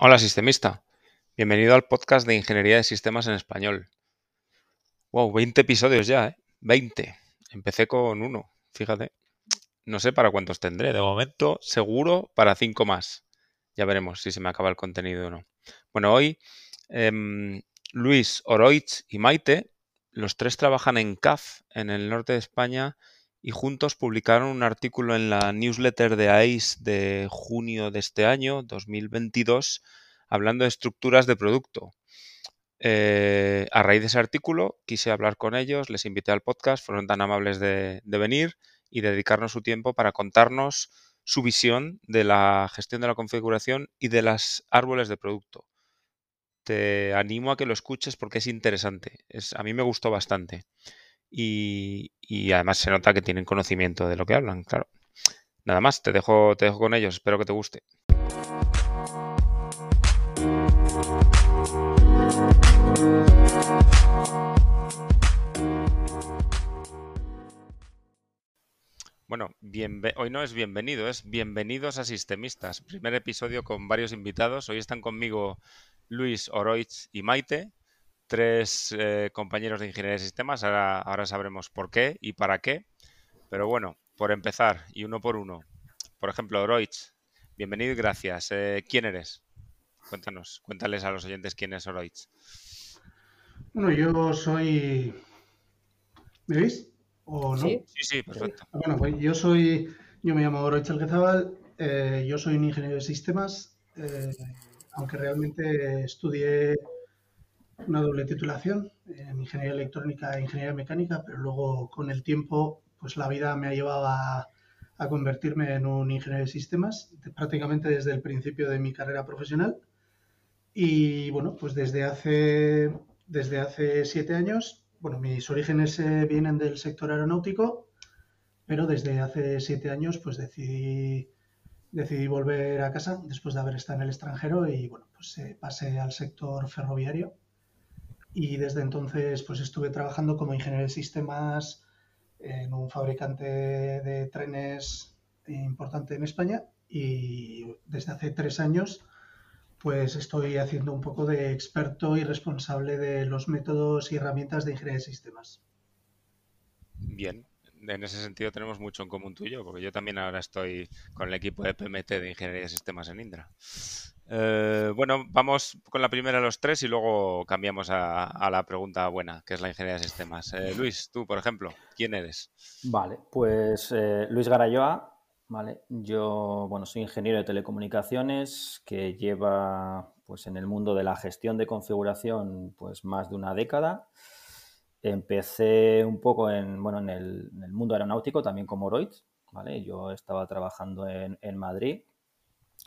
Hola, sistemista. Bienvenido al podcast de Ingeniería de Sistemas en Español. Wow, 20 episodios ya, ¿eh? 20. Empecé con uno, fíjate. No sé para cuántos tendré. De momento, seguro para cinco más. Ya veremos si se me acaba el contenido o no. Bueno, hoy em, Luis, Oroitz y Maite, los tres trabajan en CAF, en el norte de España, y juntos publicaron un artículo en la newsletter de ACE de junio de este año, 2022, hablando de estructuras de producto. Eh, a raíz de ese artículo quise hablar con ellos, les invité al podcast, fueron tan amables de, venir y dedicarnos su tiempo para contarnos su visión de la gestión de la configuración y de las árboles de producto. Te animo a que lo escuches porque es interesante. Es, a mí me gustó bastante y, además se nota que tienen conocimiento de lo que hablan, claro. Nada más, te dejo, te dejo con ellos, espero que te guste. Bueno, hoy no es bienvenido, es bienvenidos a Sistemistas. Primer episodio con varios invitados. Hoy están conmigo Luis Oroitz y Maite tres eh, compañeros de ingeniería de sistemas. Ahora, ahora sabremos por qué y para qué. Pero bueno, por empezar y uno por uno. Por ejemplo, Oroitz, bienvenido y gracias. Eh, ¿Quién eres? Cuéntanos, cuéntales a los oyentes quién es Oroitz. Bueno, yo soy. ¿Me veis? ¿O no? Sí, sí, perfecto. Bueno, pues yo soy. Yo me llamo Oroitz Alquezabal. Eh, yo soy un ingeniero de sistemas. aunque realmente estudié una doble titulación en ingeniería electrónica e ingeniería mecánica, pero luego con el tiempo, pues la vida me ha llevado a, convertirme en un ingeniero de sistemas, prácticamente desde el principio de mi carrera profesional. Y bueno, pues desde hace, desde hace siete años, bueno, mis orígenes eh, vienen del sector aeronáutico, pero desde hace siete años pues decidí, decidí volver a casa después de haber estado en el extranjero y bueno, pues eh, pasé al sector ferroviario y desde entonces pues estuve trabajando como ingeniero de sistemas en un fabricante de trenes importante en España y desde hace tres años pues estoy haciendo un poco de experto y responsable de los métodos y herramientas de ingeniería de sistemas. Bien, en ese sentido tenemos mucho en común tú y yo, porque yo también ahora estoy con el equipo de PMT de Ingeniería de Sistemas en Indra. Eh, bueno, vamos con la primera de los tres y luego cambiamos a, la pregunta buena, que es la ingeniería de sistemas. Eh, Luis, tú, por ejemplo, ¿quién eres? Vale, pues eh, Luis Garayoa, vale. Yo, bueno, soy ingeniero de telecomunicaciones que lleva, pues, en el mundo de la gestión de configuración, pues, más de una década. Empecé un poco en, bueno, en el, mundo aeronáutico, también como Oroid, ¿vale? Yo estaba trabajando en, en Madrid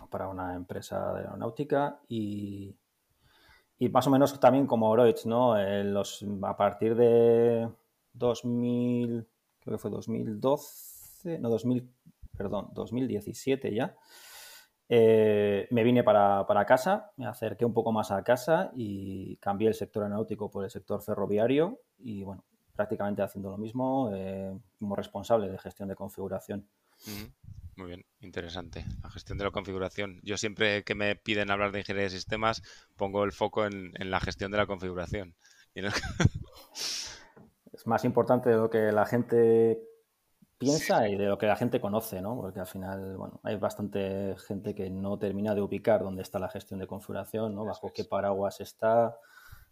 para una empresa de aeronáutica y, y más o menos también como Oroitz, ¿no? los, a partir de 2000, creo que fue 2012, no, 2000, perdón, 2017 ya, eh, me vine para, para, casa, me acerqué un poco más a casa y cambié el sector aeronáutico por el sector ferroviario y bueno, prácticamente haciendo lo mismo eh, como responsable de gestión de configuración. Muy bien, interesante. La gestión de la configuración. Yo siempre que me piden hablar de ingeniería de sistemas, pongo el foco en, la gestión de la configuración. Es más importante de lo que la gente piensa y de lo que la gente conoce, ¿no? Porque al final, bueno, hay bastante gente que no termina de ubicar dónde está la gestión de configuración, ¿no? Bajo qué paraguas está,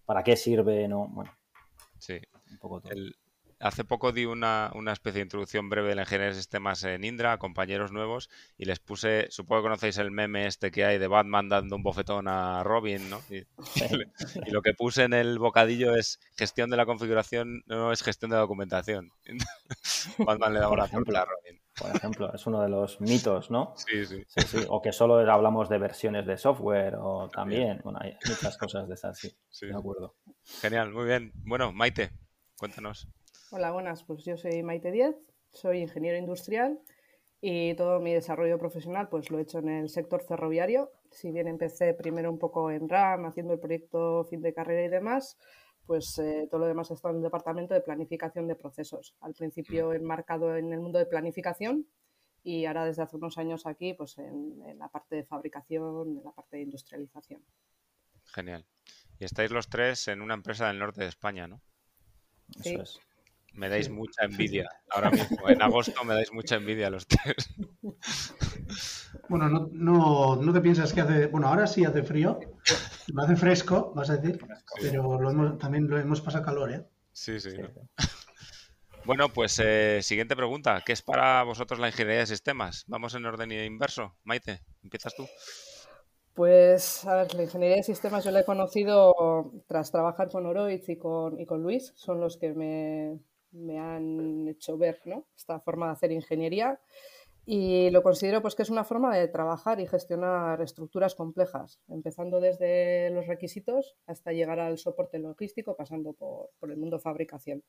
para qué sirve, ¿no? Bueno. Sí. Un poco todo. Hace poco di una, especie de introducción breve de la ingeniería de sistemas en Indra a compañeros nuevos y les puse, supongo que conocéis el meme este que hay de Batman dando un bofetón a Robin, ¿no? Y, lo que puse en el bocadillo es gestión de la configuración, no es gestión de la documentación. Batman le da una ejemplo a Robin. Por ejemplo, es uno de los mitos, ¿no? Sí, sí. O que solo hablamos de versiones de software o también, bueno, hay muchas cosas de esas, sí. sí. De acuerdo. Genial, muy bien. Bueno, Maite, cuéntanos. Hola, buenas. Pues yo soy Maite Diez, soy ingeniero industrial y todo mi desarrollo profesional pues lo he hecho en el sector ferroviario. Si bien empecé primero un poco en RAM, haciendo el proyecto fin de carrera y demás, pues eh, todo lo demás está en el departamento de planificación de procesos. Al principio mm. enmarcado en el mundo de planificación y ahora desde hace unos años aquí pues en, la parte de fabricación, en la parte de industrialización. Genial. Y estáis los tres en una empresa del norte de España, ¿no? Sí. Me dais mucha envidia ahora mismo. En agosto me dais mucha envidia los tres. Bueno, no, no, no, te piensas que hace. Bueno, ahora sí hace frío. No hace fresco, vas a decir. Pero lo también lo hemos pasado calor, ¿eh? Sí, sí. Bueno, pues eh, siguiente pregunta. ¿Qué es para vosotros la ingeniería de sistemas? Vamos en orden inverso. Maite, empiezas tú. Pues, a ver, la ingeniería de sistemas yo la he conocido tras trabajar con Oroiz y con, y con Luis. Son los que me, me han hecho ver ¿no? esta forma de hacer ingeniería y lo considero pues que es una forma de trabajar y gestionar estructuras complejas, empezando desde los requisitos hasta llegar al soporte logístico, pasando por, el mundo fabricación.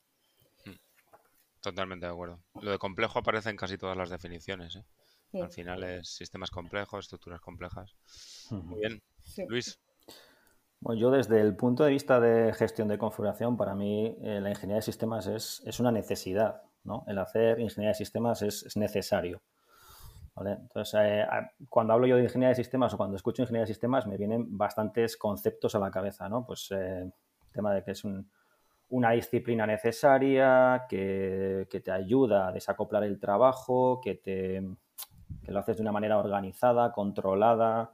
Hmm. Totalmente de acuerdo. Lo de complejo aparece en casi todas las definiciones. ¿eh? Al final es sistemas complejos, estructuras complejas. Muy bien. Luis. Bueno, yo desde el punto de vista de gestión de configuración, para mí eh, la ingeniería de sistemas es, es, una necesidad. ¿no? El hacer ingeniería de sistemas es, es necesario. Entonces, eh, cuando hablo yo de ingeniería de sistemas o cuando escucho ingeniería de sistemas, me vienen bastantes conceptos a la cabeza. ¿no? Pues eh, el tema de que es un, una disciplina necesaria, que, que, te ayuda a desacoplar el trabajo, que, te, que lo haces de una manera organizada, controlada,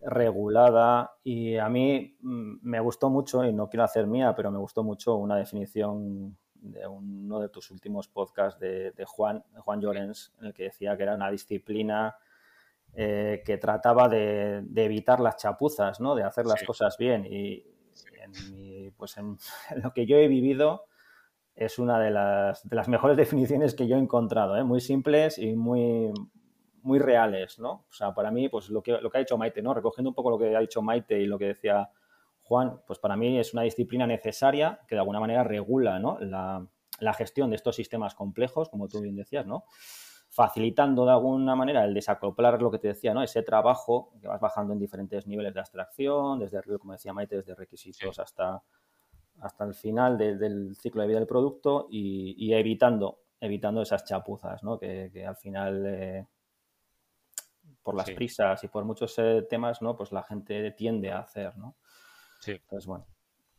regulada y a mí mm, me gustó mucho, y no quiero hacer mía, pero me gustó mucho una definición de uno de tus últimos podcasts de, Juan, Juan Llorens, en el que decía que era una disciplina eh, que trataba de, evitar las chapuzas, ¿no? de hacer las cosas bien. Y en, pues en, lo que yo he vivido es una de las, de las mejores definiciones que yo he encontrado, ¿eh? muy simples y muy, muy reales, ¿no? O sea, para mí, pues lo que, lo que ha dicho Maite, ¿no? Recogiendo un poco lo que ha dicho Maite y lo que decía Juan, pues para mí es una disciplina necesaria que de alguna manera regula, ¿no? La, gestión de estos sistemas complejos, como tú bien decías, ¿no? Facilitando de alguna manera el desacoplar lo que te decía, ¿no? Ese trabajo que vas bajando en diferentes niveles de abstracción, desde, como decía Maite, desde requisitos hasta, hasta el final del ciclo de vida del producto y, evitando, evitando esas chapuzas, ¿no? Que, al final eh, por las prisas y por muchos eh, temas, ¿no? Pues la gente tiende a hacer, ¿no? Sí. Entonces, bueno.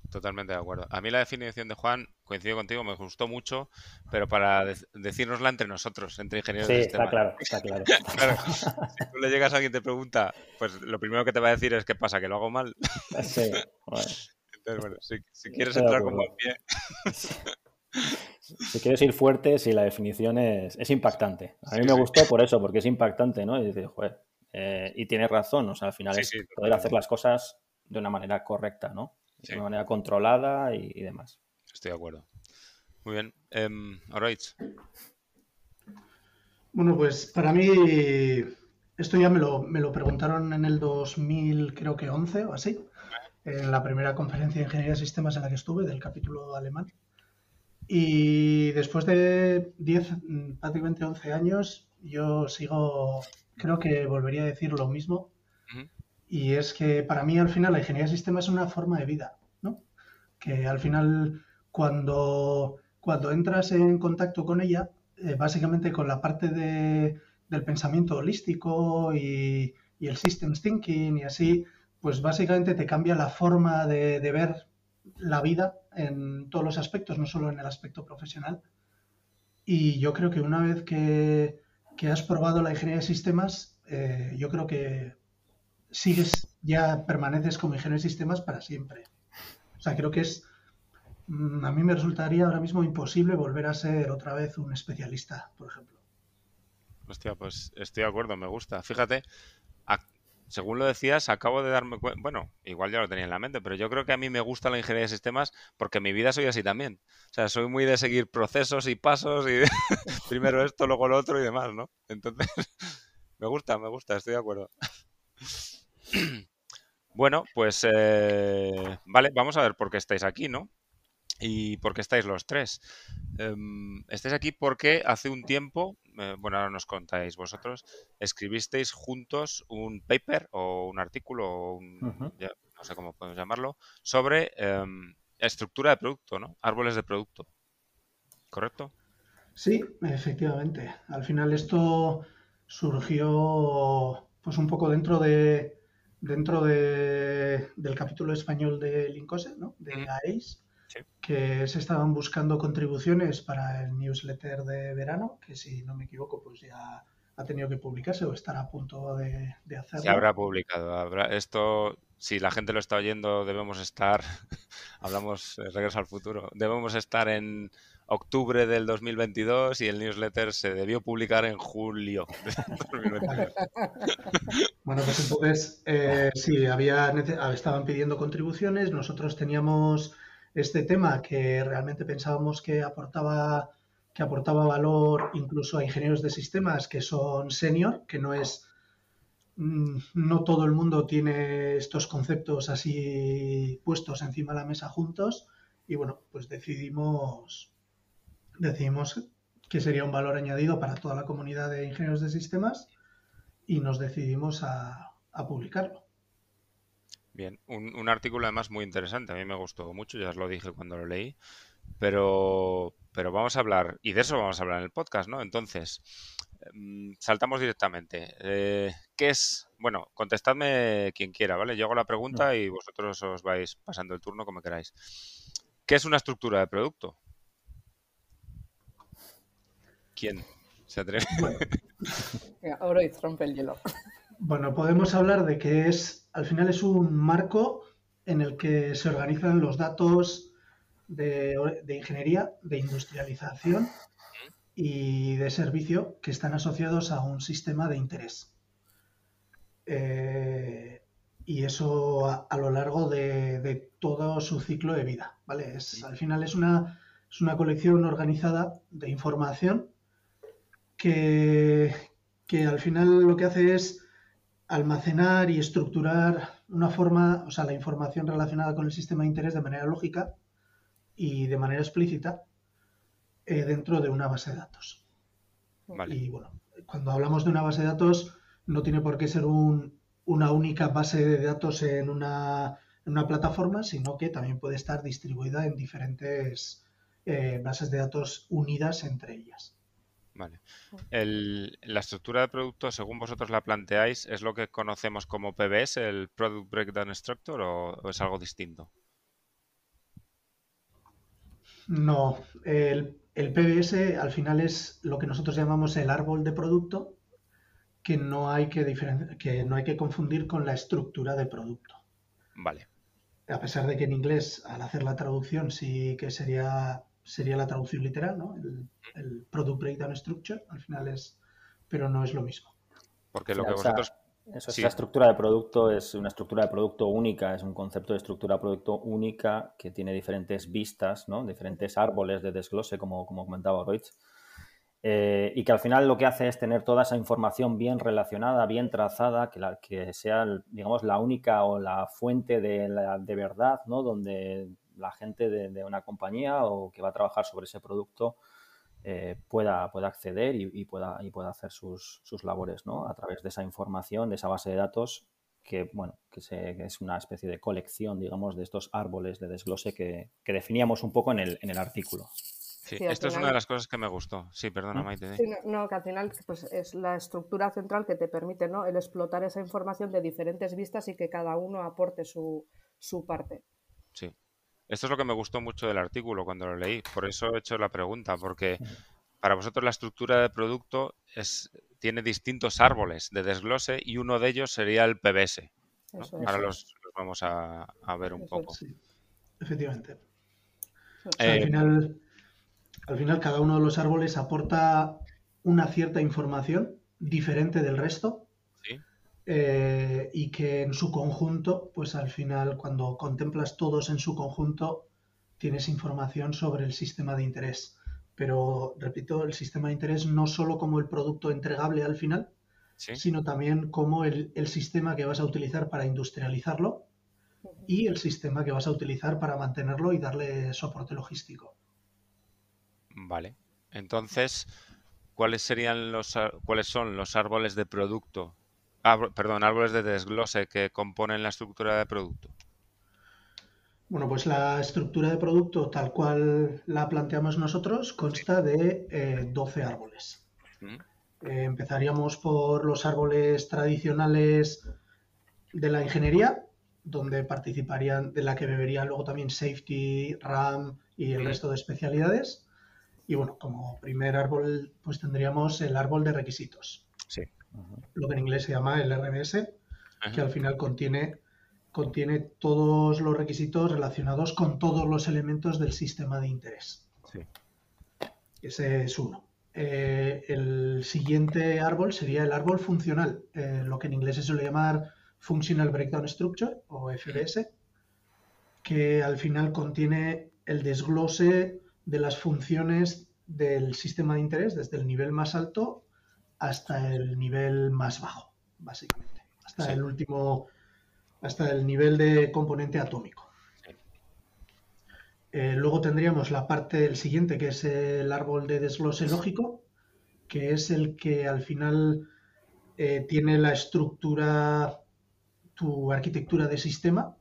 Totalmente de acuerdo. A mí la definición de Juan, coincido contigo, me gustó mucho, pero para decirnosla entre nosotros, entre ingenieros sí, de está claro, está claro. Si tú le llegas a alguien y te pregunta, pues lo primero que te va a decir es qué pasa, que lo hago mal. Sí, Entonces, bueno, si, quieres entrar con buen pie. Si quieres ir fuerte, sí, la definición es, es impactante. A mí me gustó por eso, porque es impactante, ¿no? Y dices, joder, eh, y tienes razón, o sea, al final es poder hacer las cosas de una manera correcta, ¿no? De una manera controlada y, demás. Estoy de acuerdo. Muy bien. Um, Bueno, pues para mí, esto ya me lo, me lo preguntaron en el 2000, creo que 11 o así, en la primera conferencia de Ingeniería de Sistemas en la que estuve, del capítulo alemán. Y después de 10, prácticamente 11 años, yo sigo, creo que volvería a decir lo mismo. Y es que para mí al final la ingeniería de sistemas es una forma de vida, ¿no? Que al final cuando, cuando entras en contacto con ella, eh, básicamente con la parte de, del pensamiento holístico y, y, el systems thinking y así, pues básicamente te cambia la forma de, de ver la vida en todos los aspectos, no solo en el aspecto profesional. Y yo creo que una vez que, has probado la ingeniería de sistemas, eh, yo creo que sigues, ya permaneces como ingeniero de sistemas para siempre. O sea, creo que es, mm, a mí me resultaría ahora mismo imposible volver a ser otra vez un especialista, por ejemplo. Hostia, pues estoy de acuerdo, me gusta. Fíjate, según lo decías, acabo de darme cuenta, bueno, igual ya lo tenía en la mente, pero yo creo que a mí me gusta la ingeniería de sistemas porque en mi vida soy así también. O sea, soy muy de seguir procesos y pasos y primero esto, luego lo otro y demás, ¿no? Entonces, me gusta, me gusta, estoy de acuerdo. bueno, pues eh, vale, vamos a ver por qué estáis aquí, ¿no? Y por qué estáis los tres. Em, estáis aquí porque hace un tiempo, eh, bueno, ahora nos contáis vosotros, escribisteis juntos un paper o un artículo, o un, no sé cómo podemos llamarlo, sobre em, estructura de producto, ¿no? Árboles de producto. ¿Correcto? Sí, efectivamente. Al final esto surgió pues un poco dentro de dentro de, del capítulo español de Lincose, ¿no? de Que se estaban buscando contribuciones para el newsletter de verano, que si no me equivoco, pues ya ha tenido que publicarse o estará a punto de, hacerlo. Se habrá publicado. Habrá, esto, si la gente lo está oyendo, debemos estar, hablamos, eh, regreso al futuro, debemos estar en octubre del 2022 y el newsletter se debió publicar en julio de 2022. Bueno, pues entonces, eh, sí, había, estaban pidiendo contribuciones, nosotros teníamos este tema que realmente pensábamos que aportaba que aportaba valor incluso a ingenieros de sistemas que son senior, que no es mm, no todo el mundo tiene estos conceptos así puestos encima de la mesa juntos y bueno, pues decidimos decidimos que sería un valor añadido para toda la comunidad de ingenieros de sistemas y nos decidimos a, publicarlo. Bien, un, un, artículo además muy interesante, a mí me gustó mucho, ya os lo dije cuando lo leí, pero, pero vamos a hablar, y de eso vamos a hablar en el podcast, ¿no? Entonces, em, saltamos directamente. Eh, ¿Qué es? Bueno, contestadme quien quiera, ¿vale? Yo hago la pregunta y vosotros os vais pasando el turno como queráis. ¿Qué es una estructura de producto? ¿Quién se atreve? Ahora rompe el hielo. Bueno, podemos hablar de que es, al final es un marco en el que se organizan los datos de, ingeniería, de industrialización y de servicio que están asociados a un sistema de interés. Eh, y eso a, lo largo de, todo su ciclo de vida. ¿vale? Es, al final es una, es una colección organizada de información que, que al final lo que hace es almacenar y estructurar una forma, o sea, la información relacionada con el sistema de interés de manera lógica y de manera explícita eh, dentro de una base de datos. Y bueno, cuando hablamos de una base de datos, no tiene por qué ser una única base de datos en una, plataforma, sino que también puede estar distribuida en diferentes eh, bases de datos unidas entre ellas. Vale. la estructura de producto, según vosotros la planteáis, ¿es lo que conocemos como PBS, el Product Breakdown Structure, o es algo distinto? No, el, PBS al final es lo que nosotros llamamos el árbol de producto, que no hay que, que, no hay que confundir con la estructura de producto. Vale. A pesar de que en inglés, al hacer la traducción, sí que sería, sería la traducción literal, ¿no? El, Product Breakdown Structure, al final es, pero no es lo mismo. Porque lo que vosotros eso es, la estructura de producto es una estructura de producto única, es un concepto de estructura de producto única que tiene diferentes vistas, ¿no? diferentes árboles de desglose, como, como comentaba Reutz, eh, y que al final lo que hace es tener toda esa información bien relacionada, bien trazada, que, la, que sea, digamos, la única o la fuente de, la, de verdad, ¿no? donde la gente de, de, una compañía o que va a trabajar sobre ese producto eh, pueda, pueda acceder y, pueda, y pueda hacer sus, sus, labores ¿no? a través de esa información, de esa base de datos que, bueno, que, es una especie de colección, digamos, de estos árboles de desglose que, definíamos un poco en el, en el artículo. Sí, esto es una de las cosas que me gustó. Sí, perdona, Maite. no, que al final pues, es la estructura central que te permite ¿no? el explotar esa información de diferentes vistas y que cada uno aporte su, su parte. Sí. Esto es lo que me gustó mucho del artículo cuando lo leí, por eso he hecho la pregunta, porque para vosotros la estructura de producto es, tiene distintos árboles de desglose y uno de ellos sería el PBS. Ahora los, vamos a, ver un poco. efectivamente. al, eh, final, al final cada uno de los árboles aporta una cierta información diferente del resto eh, y que en su conjunto, pues al final, cuando contemplas todos en su conjunto, tienes información sobre el sistema de interés. Pero, repito, el sistema de interés no solo como el producto entregable al final, sino también como el, el, sistema que vas a utilizar para industrializarlo y el sistema que vas a utilizar para mantenerlo y darle soporte logístico. Vale. Entonces, ¿cuáles serían los cuáles son los árboles de producto perdón, árboles de desglose que componen la estructura de producto? Bueno, pues la estructura de producto tal cual la planteamos nosotros consta de 12 árboles. Eh, empezaríamos por los árboles tradicionales de la ingeniería, donde participarían, de la que beberían luego también safety, RAM y el resto de especialidades. Y bueno, como primer árbol, pues tendríamos el árbol de requisitos. Sí. Lo que en inglés se llama el RMS, que al final contiene, contiene todos los requisitos relacionados con todos los elementos del sistema de interés. Sí. Ese es uno. Eh, el siguiente árbol sería el árbol funcional, eh, lo que en inglés se suele llamar Functional Breakdown Structure o FBS, que al final contiene el desglose de las funciones del sistema de interés desde el nivel más alto hasta el nivel más bajo, básicamente, hasta el último, hasta el nivel de componente atómico. Eh, luego tendríamos la parte del siguiente, que es el árbol de desglose lógico, que es el que al final eh, tiene la estructura, tu arquitectura de sistema,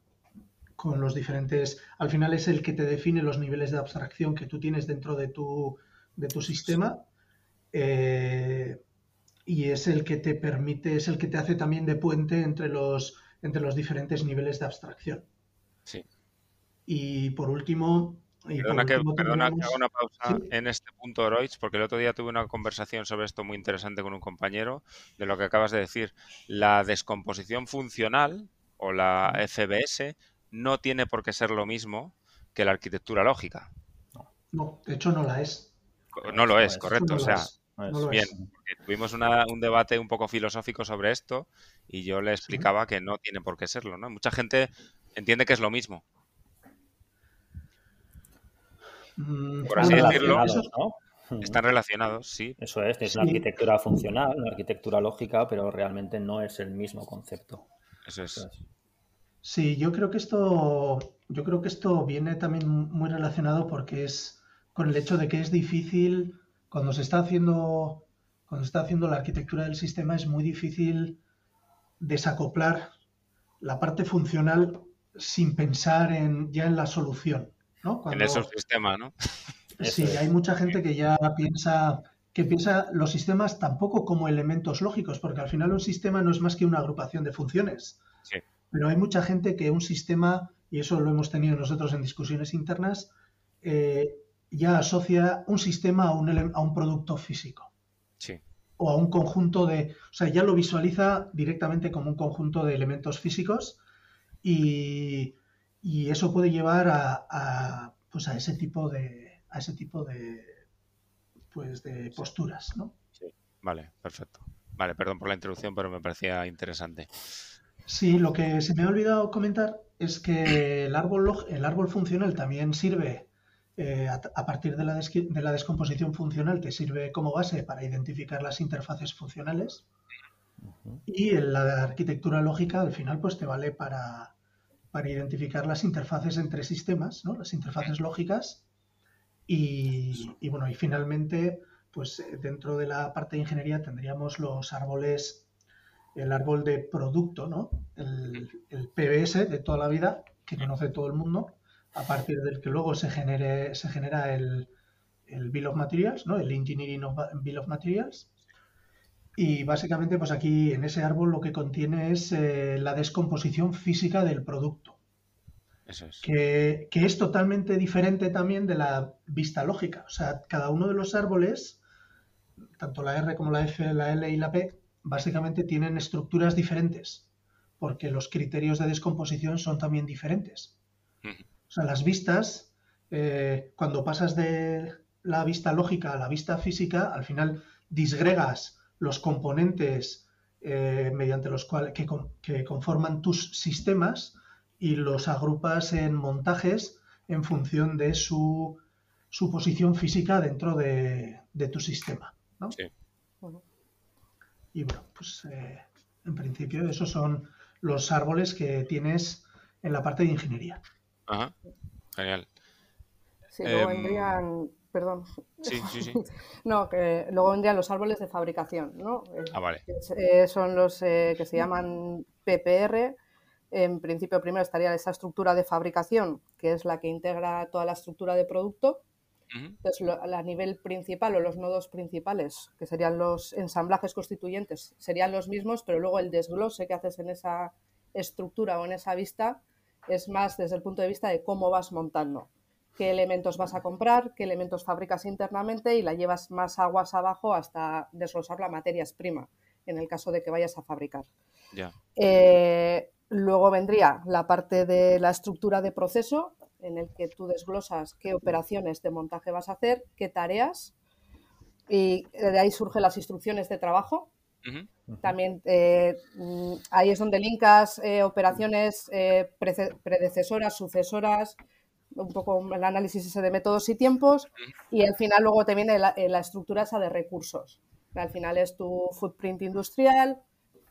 con los diferentes, al final es el que te define los niveles de abstracción que tú tienes dentro de tu, de tu sistema. Eh, y es el que te permite, es el que te hace también de puente entre los, entre los diferentes niveles de abstracción. Sí. Y por último... perdona, que, haga una pausa en este punto, Oroich, porque el otro día tuve una conversación sobre esto muy interesante con un compañero de lo que acabas de decir. La descomposición funcional o la FBS no tiene por qué ser lo mismo que la arquitectura lógica. No, de hecho no la es. No lo es, correcto. o sea, bien, tuvimos un debate un poco filosófico sobre esto y yo le explicaba que no tiene por qué serlo, ¿no? Mucha gente entiende que es lo mismo. Mm, por así decirlo, están relacionados, sí. Eso es, es una arquitectura funcional, una arquitectura lógica, pero realmente no es el mismo concepto. Eso es. Sí, yo creo que esto, yo creo que esto viene también muy relacionado porque es con el hecho de que es difícil cuando se está haciendo cuando se está haciendo la arquitectura del sistema es muy difícil desacoplar la parte funcional sin pensar en ya en la solución. En el subsistema, ¿no? Sí, hay mucha gente que ya piensa que piensa los sistemas tampoco como elementos lógicos, porque al final un sistema no es más que una agrupación de funciones. Sí. Pero hay mucha gente que un sistema, y eso lo hemos tenido nosotros en discusiones internas, eh, ya asocia un sistema a un, a un producto físico. Sí. O a un conjunto de. O sea, ya lo visualiza directamente como un conjunto de elementos físicos y, y eso puede llevar a, pues a ese tipo de a ese tipo de pues de posturas ¿no? Sí. vale perfecto vale perdón por la introducción pero me parecía interesante sí lo que se me ha olvidado comentar es que el árbol el árbol funcional también sirve eh, a, partir de la, de la descomposición funcional te sirve como base para identificar las interfaces funcionales y en la arquitectura lógica al final pues te vale para para identificar las interfaces entre sistemas, ¿no? las interfaces lógicas. Y, bueno, y finalmente, pues eh, dentro de la parte de ingeniería tendríamos los árboles, el árbol de producto, ¿no? el, PBS de toda la vida, que conoce todo el mundo, a partir del que luego se, genere, se genera el, el Bill of Materials, ¿no? el Engineering of Bill of Materials, y básicamente, pues aquí en ese árbol lo que contiene es eh, la descomposición física del producto. Eso es. Que, es totalmente diferente también de la vista lógica. O sea, cada uno de los árboles, tanto la R como la F, la L y la P, básicamente tienen estructuras diferentes, porque los criterios de descomposición son también diferentes. O sea, las vistas, eh, cuando pasas de la vista lógica a la vista física, al final disgregas los componentes eh, mediante los cuales que, conforman tus sistemas y los agrupas en montajes en función de su, su posición física dentro de, tu sistema. Sí. Y bueno, pues eh, en principio esos son los árboles que tienes en la parte de ingeniería. Ajá, genial. Sí, luego em, vendrían perdón. Sí, sí, sí. no, que luego vendrían los árboles de fabricación, ¿no? Ah, vale. Eh, son los eh, que se llaman PPR, En principio, primero estaría esa estructura de fabricación, que es la que integra toda la estructura de producto. Entonces, a nivel principal o los nodos principales, que serían los ensamblajes constituyentes, serían los mismos, pero luego el desglose que haces en esa estructura o en esa vista es más desde el punto de vista de cómo vas montando, qué elementos vas a comprar, qué elementos fabricas internamente y la llevas más aguas abajo hasta desglosar la materia prima, en el caso de que vayas a fabricar. Eh, luego vendría la parte de la estructura de proceso, en el que tú desglosas qué operaciones de montaje vas a hacer, qué tareas, y de ahí surgen las instrucciones de trabajo. También eh, mm, ahí es donde linkas eh, operaciones eh, predecesoras, sucesoras, un poco el análisis ese de métodos y tiempos, y al final luego te viene la, la estructura esa de recursos. Al final es tu footprint industrial,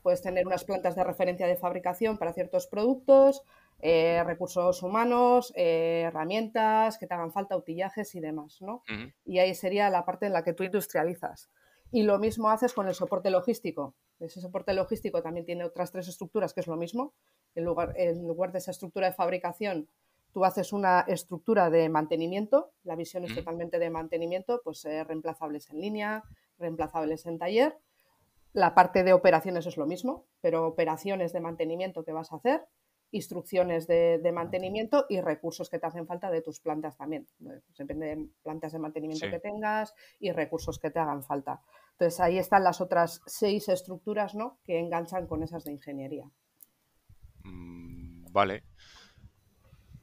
puedes tener unas plantas de referencia de fabricación para ciertos productos, eh, recursos humanos, eh, herramientas que te hagan falta, utillajes y demás, ¿no? Y ahí sería la parte en la que tú industrializas. Y lo mismo haces con el soporte logístico. Ese soporte logístico también tiene otras tres estructuras, que es lo mismo. En lugar, en lugar de esa estructura de fabricación, tú haces una estructura de mantenimiento. La visión es totalmente de mantenimiento, pues eh, reemplazables en línea, reemplazables en taller. La parte de operaciones es lo mismo, pero operaciones de mantenimiento que vas a hacer instrucciones de, mantenimiento y recursos que te hacen falta de tus plantas también. Pues depende de plantas de mantenimiento que tengas y recursos que te hagan falta. Entonces ahí están las otras seis estructuras ¿no? que enganchan con esas de ingeniería. Mm, vale.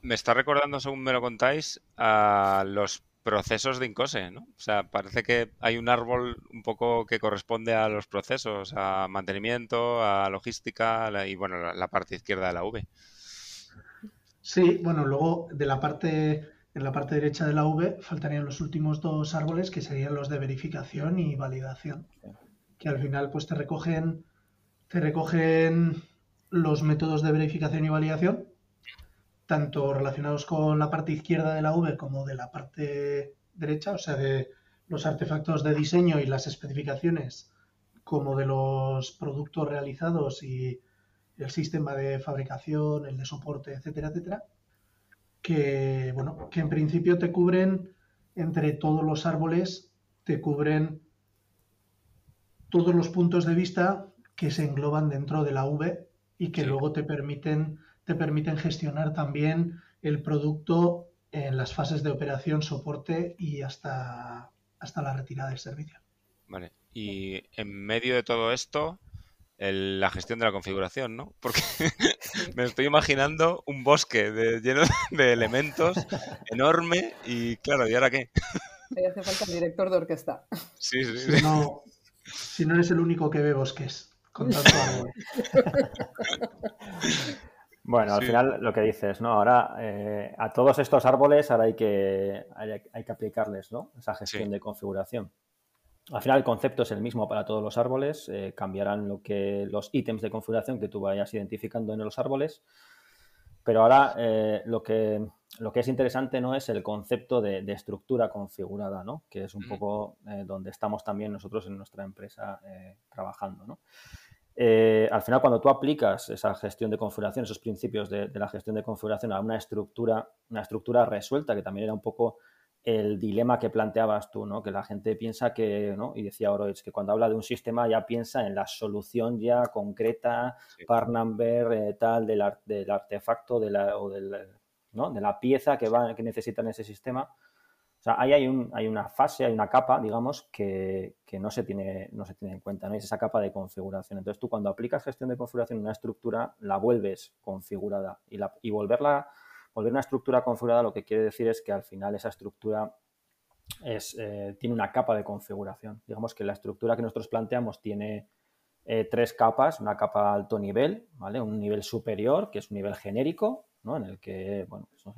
Me está recordando, según me lo contáis, a los procesos de Incose, ¿no? O sea, parece que hay un árbol un poco que corresponde a los procesos, a mantenimiento, a logística y, bueno, la, parte izquierda de la V. Sí, bueno, luego de la parte, en la parte derecha de la V faltarían los últimos dos árboles que serían los de verificación y validación, que al final pues te recogen, te recogen los métodos de verificación y validación tanto relacionados con la parte izquierda de la V como de la parte derecha, o sea, de los artefactos de diseño y las especificaciones, como de los productos realizados y el sistema de fabricación, el de soporte, etcétera, etcétera, que, bueno, que en principio te cubren entre todos los árboles, te cubren todos los puntos de vista que se engloban dentro de la V y que luego te permiten te permiten gestionar también el producto en las fases de operación, soporte y hasta, hasta la retirada del servicio. Vale, y en medio de todo esto, la gestión de la configuración, ¿no? Porque me estoy imaginando un bosque lleno de elementos enorme y claro, ¿y ahora qué? Ahí hace falta el director de orquesta. Sí, sí. Si no, si no eres el único que ve bosques con tanto Bueno, al final lo que dices, ¿no? Ahora eh, a todos estos árboles ahora hay que, hay, que aplicarles, ¿no? Esa gestión de configuración. Al final el concepto es el mismo para todos los árboles, eh, cambiarán lo que, los ítems de configuración que tú vayas identificando en los árboles, pero ahora eh, lo, que, lo que es interesante no es el concepto de, de estructura configurada, ¿no? Que es un poco donde estamos también nosotros en nuestra empresa trabajando, ¿no? Eh, al final, cuando tú aplicas esa gestión de configuración, esos principios de, la gestión de configuración a una estructura, una estructura resuelta, que también era un poco el dilema que planteabas tú, ¿no? Que la gente piensa que, ¿no? Y decía Oroich, que cuando habla de un sistema ya piensa en la solución ya concreta, par number, eh, tal, del, del, artefacto de la, o del, ¿no? de la pieza que, va, que necesita en ese sistema sea, ahí hay, un, hay una fase, hay una capa, digamos, que, no, se tiene, en cuenta, ¿no? Es esa capa de configuración. Entonces, tú cuando aplicas gestión de configuración en una estructura, la vuelves configurada. Y, la, y volverla, volver una estructura configurada lo que quiere decir es que al final esa estructura es, eh, tiene una capa de configuración. Digamos que la estructura que nosotros planteamos tiene eh, tres capas, una capa alto nivel. Un nivel superior, que es un nivel genérico, en el que, bueno, es un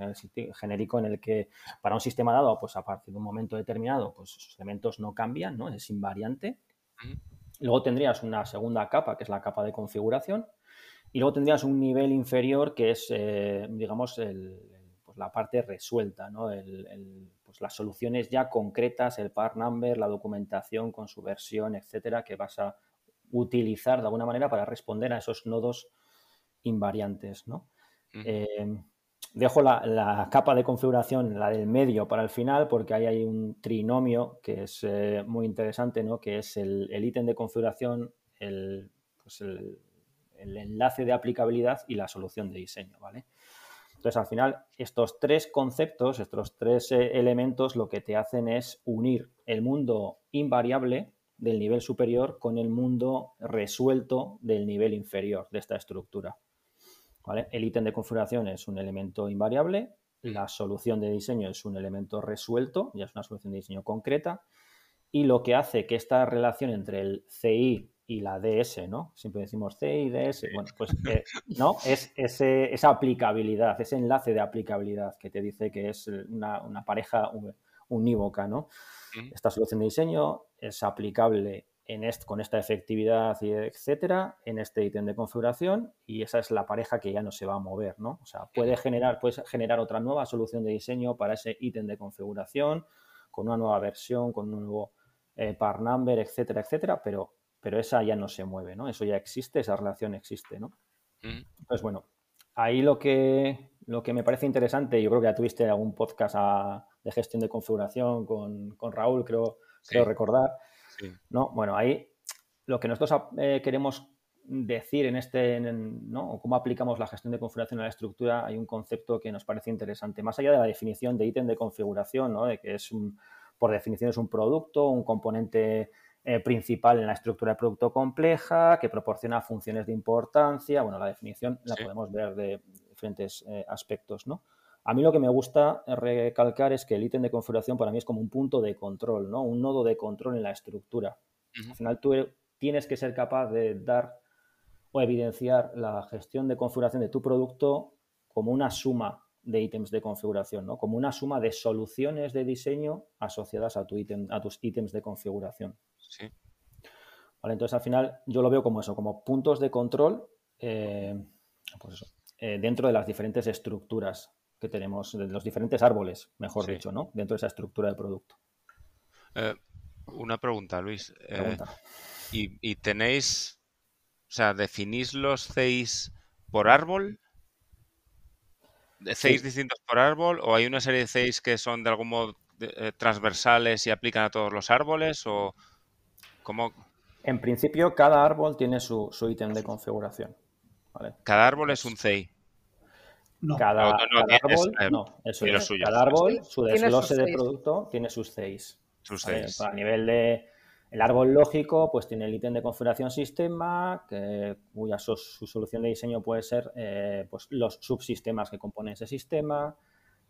genérico en el que para un sistema dado, pues a partir de un momento determinado, pues sus elementos no cambian, ¿no? Es invariante. Luego tendrías una segunda capa, que es la capa de configuración, y luego tendrías un nivel inferior que es, eh, digamos, pues la parte resuelta, ¿no? pues las soluciones ya concretas, el part number, la documentación con su versión, etcétera, que vas a utilizar de alguna manera para responder a esos nodos invariantes, ¿no? Eh, dejo la, capa de configuración, la del medio, para el final, porque ahí hay un trinomio que es eh, muy interesante, ¿no? Que es el ítem de configuración, pues el, el, enlace de aplicabilidad y la solución de diseño, ¿vale? Entonces, al final, estos tres conceptos, estos tres eh, elementos, lo que te hacen es unir el mundo invariable del nivel superior con el mundo resuelto del nivel inferior de esta estructura. El ítem de configuración es un elemento invariable, la solución de diseño es un elemento resuelto, ya es una solución de diseño concreta, y lo que hace que esta relación entre el CI y la DS, ¿no? Siempre decimos CI, DS, bueno, pues eh, no, es esa aplicabilidad, ese enlace de aplicabilidad que te dice que es una, pareja unívoca, ¿no? Esta solución de diseño es aplicable con esta efectividad, y etcétera, en este ítem de configuración y esa es la pareja que ya no se va a mover, ¿no? O sea, puede generar, puedes generar otra nueva solución de diseño para ese ítem de configuración con una nueva versión, con un nuevo eh, par number, etcétera, etcétera, pero, pero esa ya no se mueve, ¿no? Eso ya existe, esa relación existe, ¿no? Pues bueno, ahí lo que, lo que me parece interesante, yo creo que ya tuviste algún podcast de gestión de configuración con, Raúl, creo, creo recordar, ¿no? Bueno, ahí lo que nosotros eh, queremos decir en este, ¿no? cómo aplicamos la gestión de configuración a la estructura, hay un concepto que nos parece interesante. Más allá de la definición de ítem de configuración, ¿no? De que es por definición es un producto, un componente eh, principal en la estructura de producto compleja, que proporciona funciones de importancia. Bueno, la definición la podemos ver de diferentes eh, aspectos, ¿no? A mí lo que me gusta recalcar es que el ítem de configuración para mí es como un punto de control, ¿no? Un nodo de control en la estructura. Al final tú tienes que ser capaz de dar o evidenciar la gestión de configuración de tu producto como una suma de ítems de configuración, ¿no? Como una suma de soluciones de diseño asociadas a, tu ítem, a tus ítems de configuración. Sí. Vale, entonces al final yo lo veo como eso, como puntos de control eh, pues eh, dentro de las diferentes estructuras que tenemos, de los diferentes árboles, mejor dicho, ¿no? Dentro de esa estructura de producto. Eh, una pregunta, Luis. Eh, y, tenéis, o sea, definís los CIs por árbol? ¿CIs distintos por árbol? ¿O hay una serie de CIs que son de algún modo eh, transversales y aplican a todos los árboles? ¿O cómo? En principio, cada árbol tiene su, ítem de configuración. Cada árbol es un CI. Cada, árbol, cada árbol, su desglose de producto tiene sus CIs. Sus A nivel de el árbol lógico, pues tiene el ítem de configuración sistema, que, cuya su, solución de diseño puede ser eh, pues los subsistemas que componen ese sistema.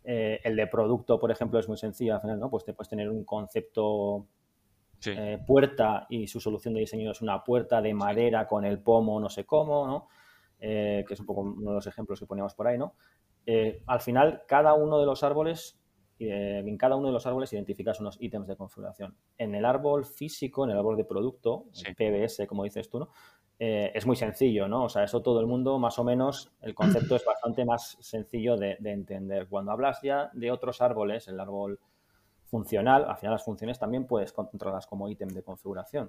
Eh, el de producto, por ejemplo, es muy sencillo al final, ¿no? Pues te puedes tener un concepto eh, puerta y su solución de diseño es una puerta de madera con el pomo, no sé cómo, ¿no? Eh, que es un poco uno de los ejemplos que poníamos por ahí, ¿no? Eh, al final, cada uno de los árboles, eh, en cada uno de los árboles identificas unos ítems de configuración. En el árbol físico, en el árbol de producto, PBS, como dices tú, ¿no? es muy sencillo, ¿no? O sea, eso todo el mundo, más o menos, el concepto es bastante más sencillo de, de entender. Cuando hablas ya de otros árboles, el árbol funcional, al final las funciones también puedes controlarlas como ítem de configuración.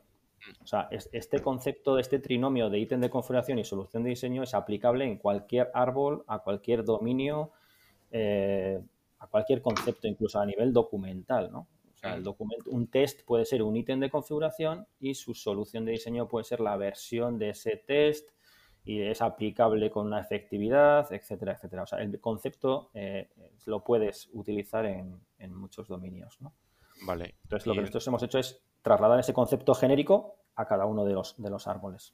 O sea, este concepto de este trinomio de ítem de configuración y solución de diseño es aplicable en cualquier árbol, a cualquier dominio, eh, a cualquier concepto, incluso a nivel documental, ¿no? O sea, el documento, un test puede ser un ítem de configuración y su solución de diseño puede ser la versión de ese test y es aplicable con una efectividad, etcétera, etcétera. O sea, el concepto eh, lo puedes utilizar en, en muchos dominios, ¿no? Vale. Entonces, lo que nosotros hemos hecho es trasladar ese concepto genérico a cada uno de los, de los árboles.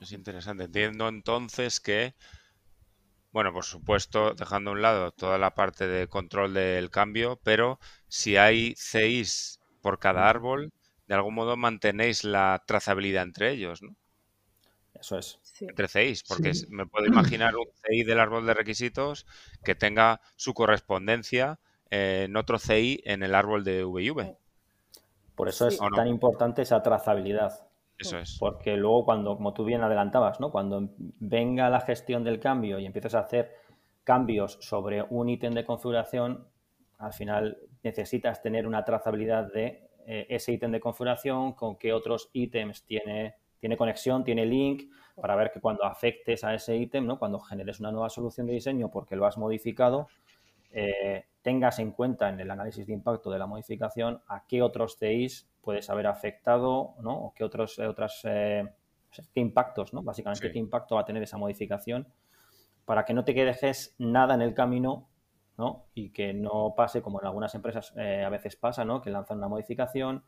Es interesante. Entiendo entonces que, bueno, por supuesto, dejando a un lado toda la parte de control del cambio, pero si hay CIs por cada árbol, de algún modo mantenéis la trazabilidad entre ellos, ¿no? Eso es. Entre CIs, porque me puedo imaginar un CI del árbol de requisitos que tenga su correspondencia en otro CI en el árbol de VIV. Por eso es tan importante esa trazabilidad. Eso es. Porque luego cuando, como tú bien adelantabas, ¿no? Cuando venga la gestión del cambio y empieces a hacer cambios sobre un ítem de configuración, al final necesitas tener una trazabilidad de eh, ese ítem de configuración, con qué otros ítems tiene, tiene conexión, tiene link, para ver que cuando afectes a ese ítem, ¿no? cuando generes una nueva solución de diseño porque lo has modificado, eh, tengas en cuenta en el análisis de impacto de la modificación a qué otros CIs puedes haber afectado, ¿no? O qué otros, eh, otras, eh, qué impactos, ¿no? Básicamente, qué impacto va a tener esa modificación para que no te dejes nada en el camino, ¿no? Y que no pase como en algunas empresas a veces pasa, ¿no? Que lanzan una modificación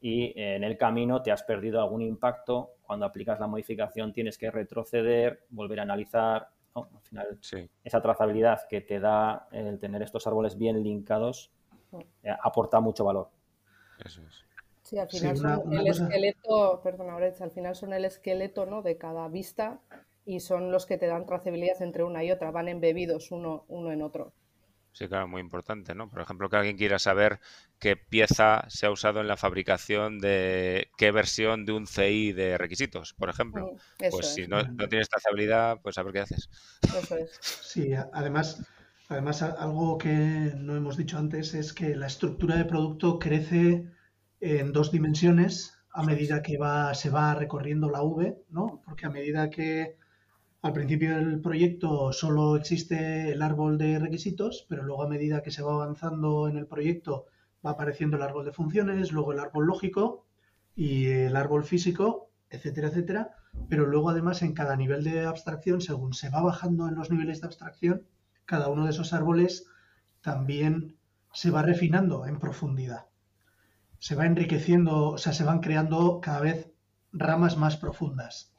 y en el camino te has perdido algún impacto. Cuando aplicas la modificación tienes que retroceder, volver a analizar. Al final, esa trazabilidad que te da el tener estos árboles bien linkados eh, aporta mucho valor. Eso es. Sí, al final son el esqueleto, perdona, al final son el esqueleto ¿no? de cada vista y son los que te dan trazabilidad entre una y otra, van embebidos uno, uno en otro. Sí, claro, muy importante, ¿no? Por ejemplo, que alguien quiera saber qué pieza se ha usado en la fabricación de qué versión de un CI de requisitos, por ejemplo. Pues si no, no, tienes trazabilidad, pues a ver qué haces. Eso es. Sí, además, además algo que no hemos dicho antes es que la estructura de producto crece en dos dimensiones a medida que va, se va recorriendo la V, ¿no? Porque a medida que al principio del proyecto solo existe el árbol de requisitos, pero luego a medida que se va avanzando en el proyecto va apareciendo el árbol de funciones, luego el árbol lógico y el árbol físico, etcétera, etcétera. Pero luego además en cada nivel de abstracción, según se va bajando en los niveles de abstracción, cada uno de esos árboles también se va refinando en profundidad. Se va enriqueciendo, o sea, se van creando cada vez ramas más profundas.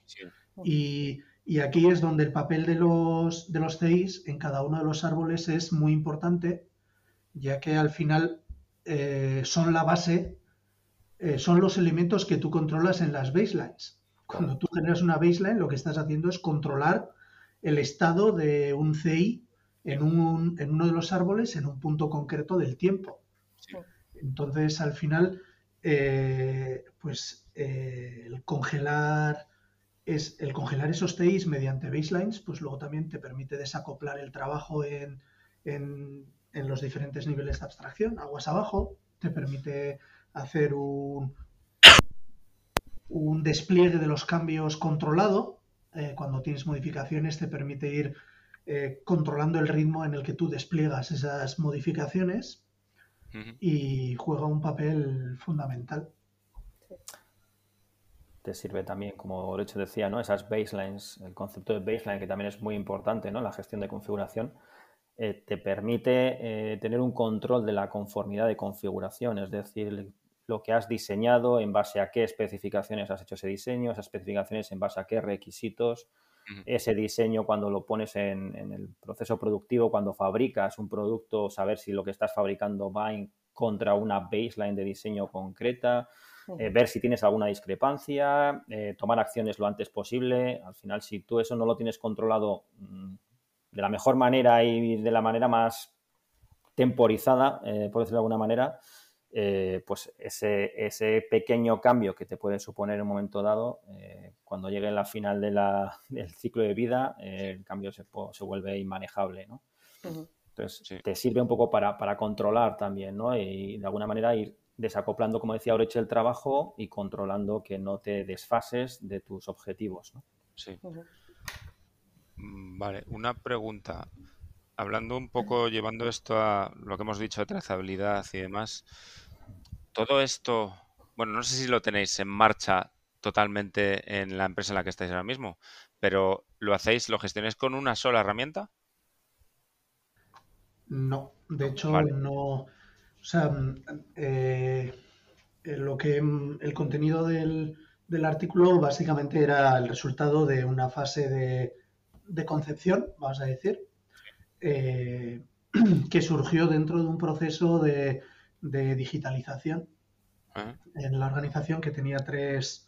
Y y aquí es donde el papel de los, de los CIs en cada uno de los árboles es muy importante, ya que al final eh, son la base, eh, son los elementos que tú controlas en las baselines. Cuando tú generas una baseline, lo que estás haciendo es controlar el estado de un CI en, un, en uno de los árboles en un punto concreto del tiempo. Entonces, al final, eh, pues el congelar es el congelar esos TIs mediante baselines, pues luego también te permite desacoplar el trabajo en, los diferentes niveles de abstracción, aguas abajo, te permite hacer un, un despliegue de los cambios controlado. Eh, cuando tienes modificaciones te permite ir eh, controlando el ritmo en el que tú despliegas esas modificaciones y juega un papel fundamental te sirve también, como hecho decía, ¿no? Esas baselines, el concepto de baseline que también es muy importante, ¿no? La gestión de configuración, eh, te permite eh, tener un control de la conformidad de configuración, es decir, lo que has diseñado, en base a qué especificaciones has hecho ese diseño, esas especificaciones en base a qué requisitos, ese diseño cuando lo pones en, en, el proceso productivo, cuando fabricas un producto, saber si lo que estás fabricando va en contra una baseline de diseño concreta, eh, ver si tienes alguna discrepancia, eh, tomar acciones lo antes posible. Al final, si tú eso no lo tienes controlado mm, de la mejor manera y de la manera más temporizada, eh, por decirlo de alguna manera, pues ese, pequeño cambio que te puede suponer en un momento dado, cuando llegue la final del ciclo de vida, el cambio se, vuelve inmanejable, ¿no? Entonces, te sirve un poco para, para, controlar también, ¿no? Y de alguna manera ir desacoplando, como decía Oreche, el trabajo y controlando que no te desfases de tus objetivos. ¿no? Sí. Mm, vale, una pregunta. Hablando un poco, llevando esto a lo que hemos dicho de trazabilidad y demás, todo esto, bueno, no sé si lo tenéis en marcha totalmente en la empresa en la que estáis ahora mismo, pero ¿lo hacéis, lo gestionáis con una sola herramienta? No, de hecho no o sea, mm, eh, eh, lo que mm, el contenido del, artículo básicamente era el resultado de una fase de, concepción, vamos a decir, eh, que surgió dentro de un proceso de, digitalización ah. en la organización que tenía tres,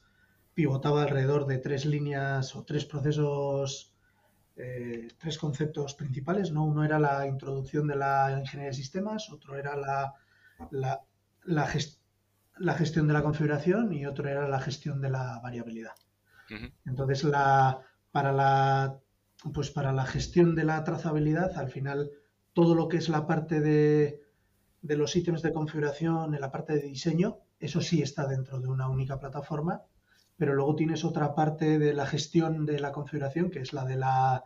pivotaba alrededor de tres líneas o tres procesos tres conceptos principales, ¿no? Uno era la introducción de la ingeniería de sistemas, otro era la la, la, gestión de la configuración y otro era la gestión de la variabilidad. Entonces, la, para, la, pues para la gestión de la trazabilidad, al final, todo lo que es la parte de, de los ítems de configuración, en la parte de diseño, eso sí está dentro de una única plataforma, pero luego tienes otra parte de la gestión de la configuración, que es la de la,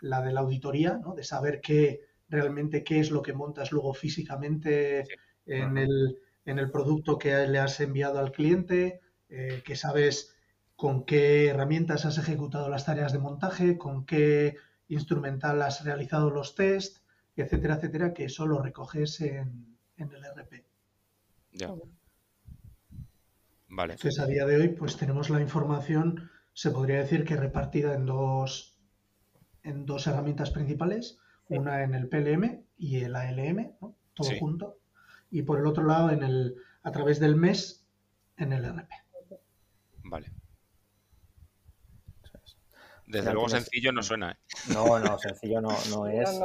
la de la auditoría, ¿no? de saber qué realmente qué es lo que montas luego físicamente en, el, en, el, producto que le has enviado al cliente, eh, que sabes con qué herramientas has ejecutado las tareas de montaje, con qué instrumental has realizado los tests, etcétera, etcétera, que eso lo recoges en, en el RP. Ya. Vale. Entonces, a día de hoy, pues tenemos la información, se podría decir que repartida en dos, en dos herramientas principales, una en el PLM y el ALM, todo junto, y por el otro lado, en el, a través del MES, en el RP. Vale. Desde luego sencillo no suena. ¿eh? No, no, sencillo no, no es.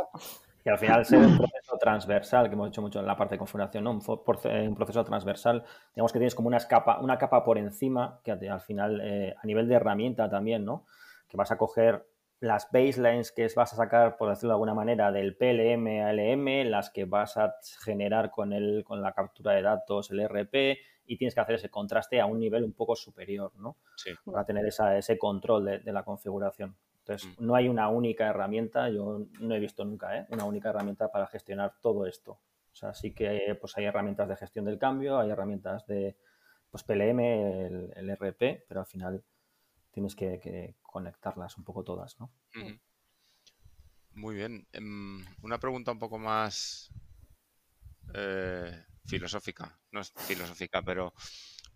Y al final ser un proceso transversal, que hemos hecho mucho en la parte de configuración, ¿no? un, proceso transversal, digamos que tienes como una capa, una capa por encima, que al final, eh, a nivel de herramienta también, ¿no? Que vas a coger las baselines que vas a sacar, por decirlo de alguna manera, del PLM a LM, las que vas a generar con, el, con la captura de datos, el RP, y tienes que hacer ese contraste a un nivel un poco superior, ¿no? Sí. Para tener ese control de la configuración. Entonces, mm. no hay una única herramienta, yo no he visto nunca ¿eh? una única herramienta para gestionar todo esto. O sea, sí que pues, hay herramientas de gestión del cambio, hay herramientas de pues, PLM, el, RP, pero al final tienes que, conectarlas un poco todas, ¿no? Muy bien. Em, una pregunta un poco más eh, filosófica. No es filosófica, pero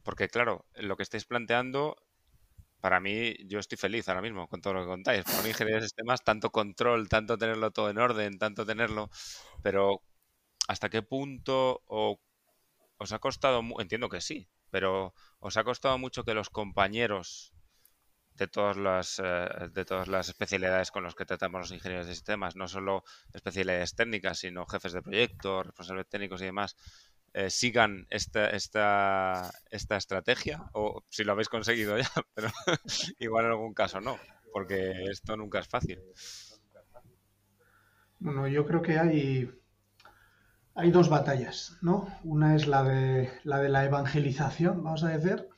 porque claro, lo que estáis planteando para mí, yo estoy feliz ahora mismo con todo lo que contáis. Por un ingeniero de sistemas, tanto control, tanto tenerlo todo en orden, tanto tenerlo. Pero, ¿hasta qué punto os ha costado? Entiendo que sí, pero ¿os ha costado mucho que los compañeros de todas las eh, de todas las especialidades con los que tratamos los ingenieros de sistemas, no solo especialidades técnicas, sino jefes de proyecto, responsables técnicos y demás, eh, sigan esta, esta, esta estrategia, o si lo habéis conseguido ya, pero igual en algún caso no, porque esto nunca es fácil. Bueno, yo creo que hay, hay dos batallas, ¿no? Una es la de, la de la evangelización, vamos a decir,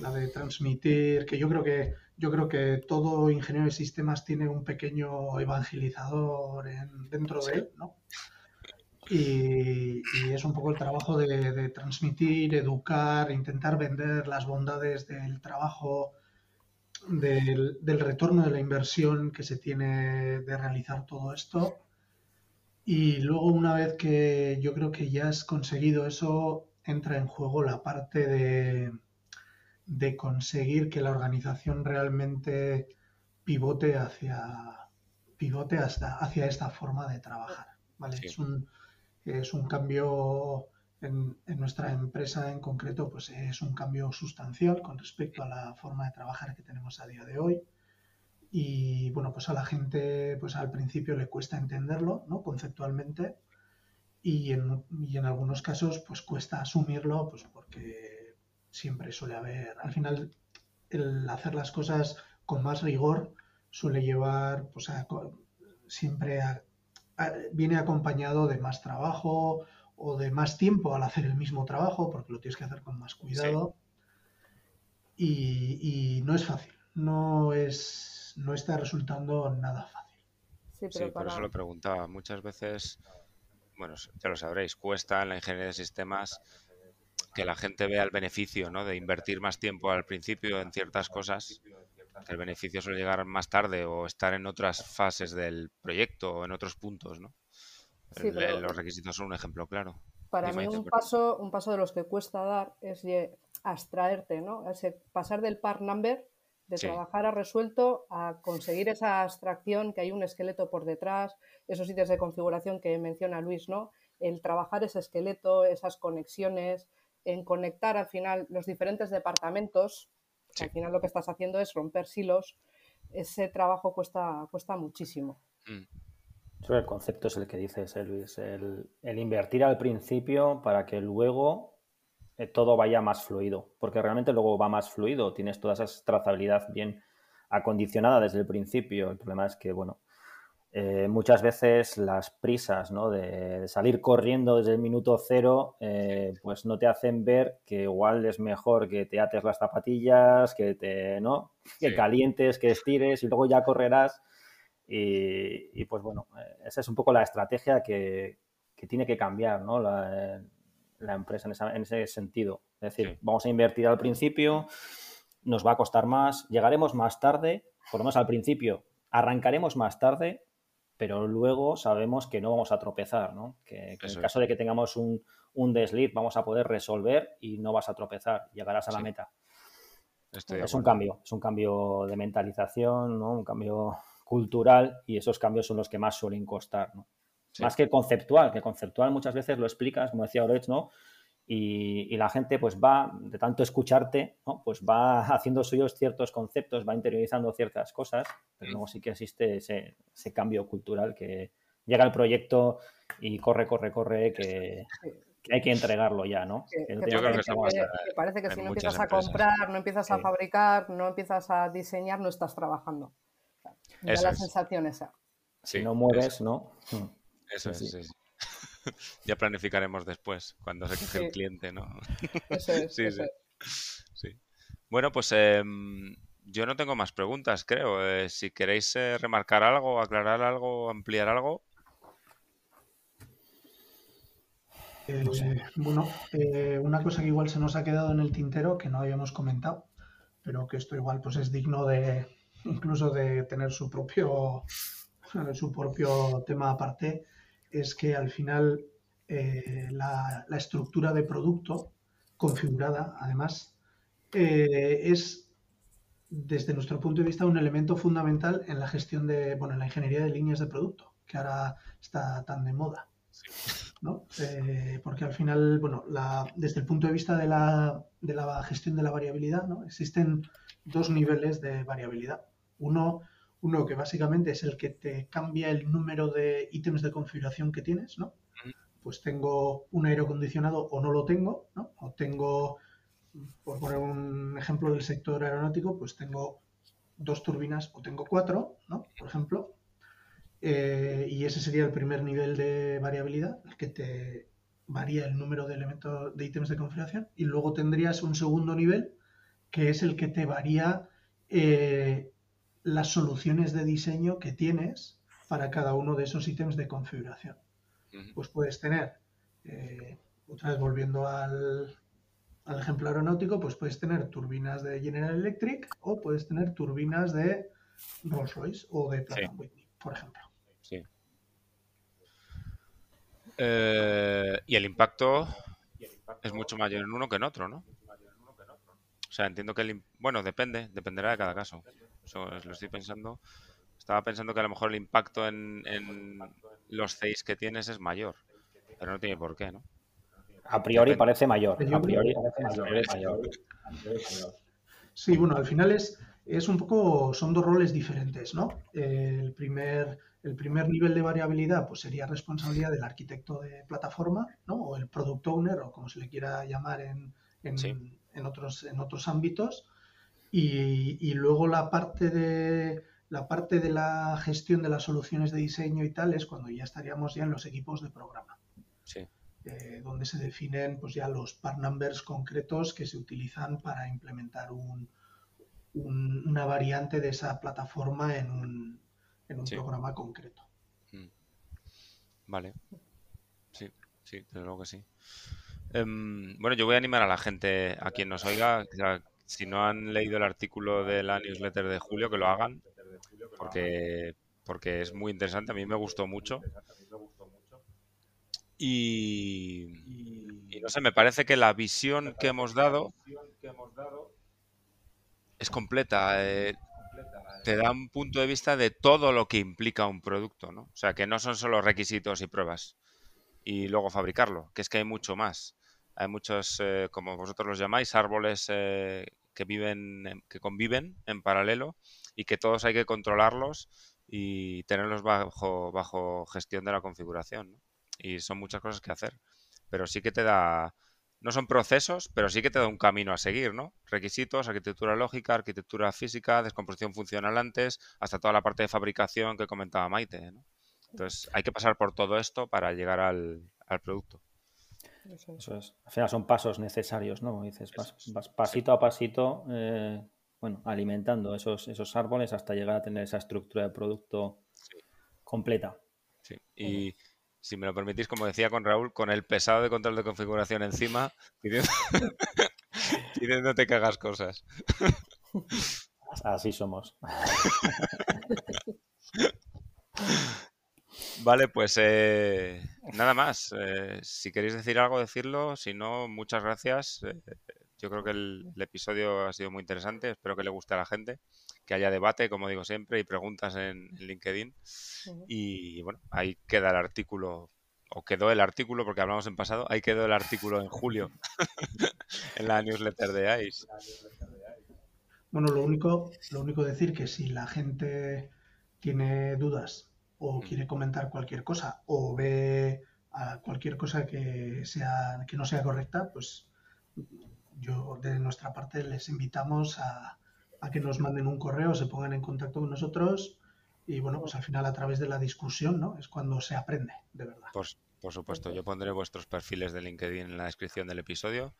la de transmitir, que yo creo que yo creo que todo ingeniero de sistemas tiene un pequeño evangelizador dentro de él, ¿no? Y, es un poco el trabajo de, transmitir, educar, intentar vender las bondades del trabajo, del, retorno de la inversión que se tiene de realizar todo esto. Y luego una vez que yo creo que ya has conseguido eso, entra en juego la parte de, de conseguir que la organización realmente pivote hacia, pivote hasta, hacia esta forma de trabajar. ¿vale? Es un, es un cambio en, nuestra empresa en concreto, pues es un cambio sustancial con respecto a la forma de trabajar que tenemos a día de hoy. Y bueno, pues a la gente, pues al principio le cuesta entenderlo, ¿no? Conceptualmente. Y en, y en algunos casos, pues cuesta asumirlo, pues porque siempre suele haber, al final, el hacer las cosas con más rigor suele llevar, pues a, siempre a viene acompañado de más trabajo o de más tiempo al hacer el mismo trabajo, porque lo tienes que hacer con más cuidado. Y, no es fácil, no, es, no está resultando nada fácil. Sí, por eso lo preguntaba. Muchas veces, bueno, ya lo sabréis, cuesta en la ingeniería de sistemas que la gente vea el beneficio ¿no? de invertir más tiempo al principio en ciertas cosas el beneficio suele llegar más tarde o estar en otras fases del proyecto o en otros puntos, ¿no? Los requisitos son un ejemplo claro. Para mí un paso, un paso de los que cuesta dar es abstraerte, ¿no? pasar del part number, de trabajar a resuelto, a conseguir esa abstracción, que hay un esqueleto por detrás, esos sitios de configuración que menciona Luis, ¿no? El trabajar ese esqueleto, esas conexiones, en conectar al final los diferentes departamentos al final lo que estás haciendo es romper silos. Ese trabajo cuesta, cuesta muchísimo. Mm. el concepto es el que dices, eh, Luis, el, invertir al principio para que luego eh, todo vaya más fluido, porque realmente luego va más fluido, tienes toda esa trazabilidad bien acondicionada desde el principio. El problema es que, bueno, eh, muchas veces las prisas ¿no? de salir corriendo desde el minuto cero eh, pues no te hacen ver que igual es mejor que te ates las zapatillas, que te ¿no? que calientes, que estires y luego ya correrás. Y, pues bueno, eh, esa es un poco la estrategia que, tiene que cambiar ¿no? la, empresa en, ese sentido. Es decir, vamos a invertir al principio, nos va a costar más, llegaremos más tarde, por lo menos al principio, arrancaremos más tarde, pero luego sabemos que no vamos a tropezar, ¿no? Que, en el caso de que tengamos un, un desliz vamos a poder resolver y no vas a tropezar, llegarás a la meta. es un cambio, es un cambio de mentalización, ¿no? un cambio cultural y esos cambios son los que más suelen costar. ¿no? Más que conceptual, que conceptual muchas veces lo explicas, como decía Oroch, ¿no? Y, la gente pues va, de tanto escucharte, ¿no? pues va haciendo suyos ciertos conceptos, va interiorizando ciertas cosas, pero luego sí que existe ese, cambio cultural que llega el proyecto y corre, corre, corre, que, hay que entregarlo ya, ¿no? Yo creo que, parece que si no empiezas a comprar, no empiezas a fabricar, no empiezas a diseñar, no estás trabajando. Da la sensación esa. Si no mueves, ¿no? Eso es, sí. ya planificaremos después, cuando se queje el cliente, ¿no? sí, sí. Bueno, pues em, yo no tengo más preguntas, creo. Eh, si queréis eh, remarcar algo, aclarar algo, ampliar algo. Eh, bueno, una cosa que igual se nos ha quedado en el tintero que no habíamos comentado, pero que esto igual pues es digno de incluso de tener su propio su propio tema aparte es que al final eh, la, estructura de producto configurada, además, eh, es, desde nuestro punto de vista, un elemento fundamental en la gestión de, bueno, en la ingeniería de líneas de producto, que ahora está tan de moda. Eh, porque al final, bueno, desde el punto de vista de la, de la gestión de la variabilidad, ¿no? existen dos niveles de variabilidad. Uno uno que básicamente es el que te cambia el número de ítems de configuración que tienes, ¿no? Pues tengo un aire acondicionado o no lo tengo, ¿no? O tengo, por poner un ejemplo del sector aeronáutico, pues tengo dos turbinas o tengo cuatro, ¿no? Por ejemplo. Eh, y ese sería el primer nivel de variabilidad, el que te varía el número de elementos de ítems de configuración. Y luego tendrías un segundo nivel, que es el que te varía eh, las soluciones de diseño que tienes para cada uno de esos ítems de configuración. Pues puedes tener, eh, otra vez volviendo al, ejemplo aeronáutico, pues puedes tener turbinas de General Electric o puedes tener turbinas de Rolls Royce o de Pratt Whitney, por ejemplo. Sí. Eh, y el impacto es mucho mayor en uno que en otro, ¿no? O sea, entiendo que el... Bueno, depende, dependerá de cada caso lo estoy pensando. Estaba pensando que a lo mejor el impacto en, los seis que tienes es mayor, pero no tiene por qué, ¿no? A priori parece mayor. A priori parece mayor. Sí, bueno, al final es, es un poco, son dos roles diferentes, ¿no? el, primer, el primer nivel de variabilidad pues sería responsabilidad del arquitecto de plataforma, ¿no? O el product owner, o como se le quiera llamar en, en, otros, en otros ámbitos. Y, luego la parte de la parte de la gestión de las soluciones de diseño y tal es cuando ya estaríamos ya en los equipos de programa. Eh, donde se definen pues ya los part numbers concretos que se utilizan para implementar un, una variante de esa plataforma en un, en un programa concreto. Mm. Vale. Sí, sí, desde luego que sí. Em, bueno, yo voy a animar a la gente, a quien nos oiga, si no han leído el artículo de la newsletter de Julio, que lo hagan, porque, porque es muy interesante. A mí me gustó mucho. Y, no sé, me parece que la visión que hemos dado es completa. Eh, te da un punto de vista de todo lo que implica un producto, ¿no? O sea, que no son solo requisitos y pruebas y luego fabricarlo, que es que hay mucho más. Hay muchos, eh, como vosotros los llamáis, árboles eh, que viven, que conviven en paralelo y que todos hay que controlarlos y tenerlos bajo, bajo gestión de la configuración. Y son muchas cosas que hacer. Pero sí que te da, no son procesos, pero sí que te da un camino a seguir, ¿no? Requisitos, arquitectura lógica, arquitectura física, descomposición funcional antes, hasta toda la parte de fabricación que comentaba Maite, ¿no? Entonces, hay que pasar por todo esto para llegar al, producto. Eso es. Al final son pasos necesarios, ¿no? Dices, vas, pasito a pasito, eh, bueno, alimentando esos, esos árboles hasta llegar a tener esa estructura de producto completa. Sí, y si me lo permitís, como decía con Raúl, con el pesado de control de configuración encima, pidiendo, pidiéndote que hagas cosas. Así somos. Vale, pues eh, nada más. Eh, si queréis decir algo, decirlo. Si no, muchas gracias. Eh, yo creo que el, episodio ha sido muy interesante. Espero que le guste a la gente, que haya debate, como digo siempre, y preguntas en, LinkedIn. Y bueno, ahí queda el artículo, o quedó el artículo, porque hablamos en pasado, ahí quedó el artículo en julio en la newsletter de ICE. Bueno, lo único, lo único decir que si la gente tiene dudas o quiere comentar cualquier cosa o ve cualquier cosa que sea que no sea correcta, pues yo de nuestra parte les invitamos a, que nos manden un correo, se pongan en contacto con nosotros y bueno, pues al final a través de la discusión, ¿no? Es cuando se aprende, de verdad. Por, por supuesto, yo pondré vuestros perfiles de LinkedIn en la descripción del episodio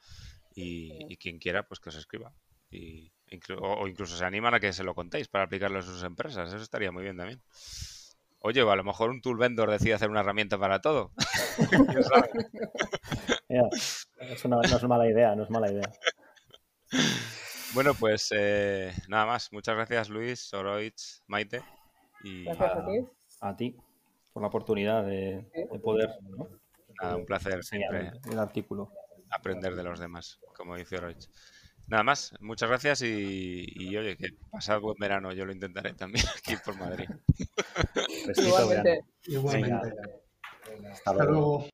y, quien quiera, pues que os escriba. Y, o, incluso se animan a que se lo contéis para aplicarlo a sus empresas. Eso estaría muy bien también. Oye, a lo mejor un tool vendor decide hacer una herramienta para todo. no es mala idea, no es mala idea. Bueno, pues eh, nada más. Muchas gracias, Luis, Soroich, Maite. Y gracias a, ti. A ti por la oportunidad de, poder. un placer siempre. El artículo. Aprender de los demás, como dice Soroich. Nada más, muchas gracias y, oye, que pasad buen verano, yo lo intentaré también aquí por Madrid. Igualmente. Igualmente. Hasta luego.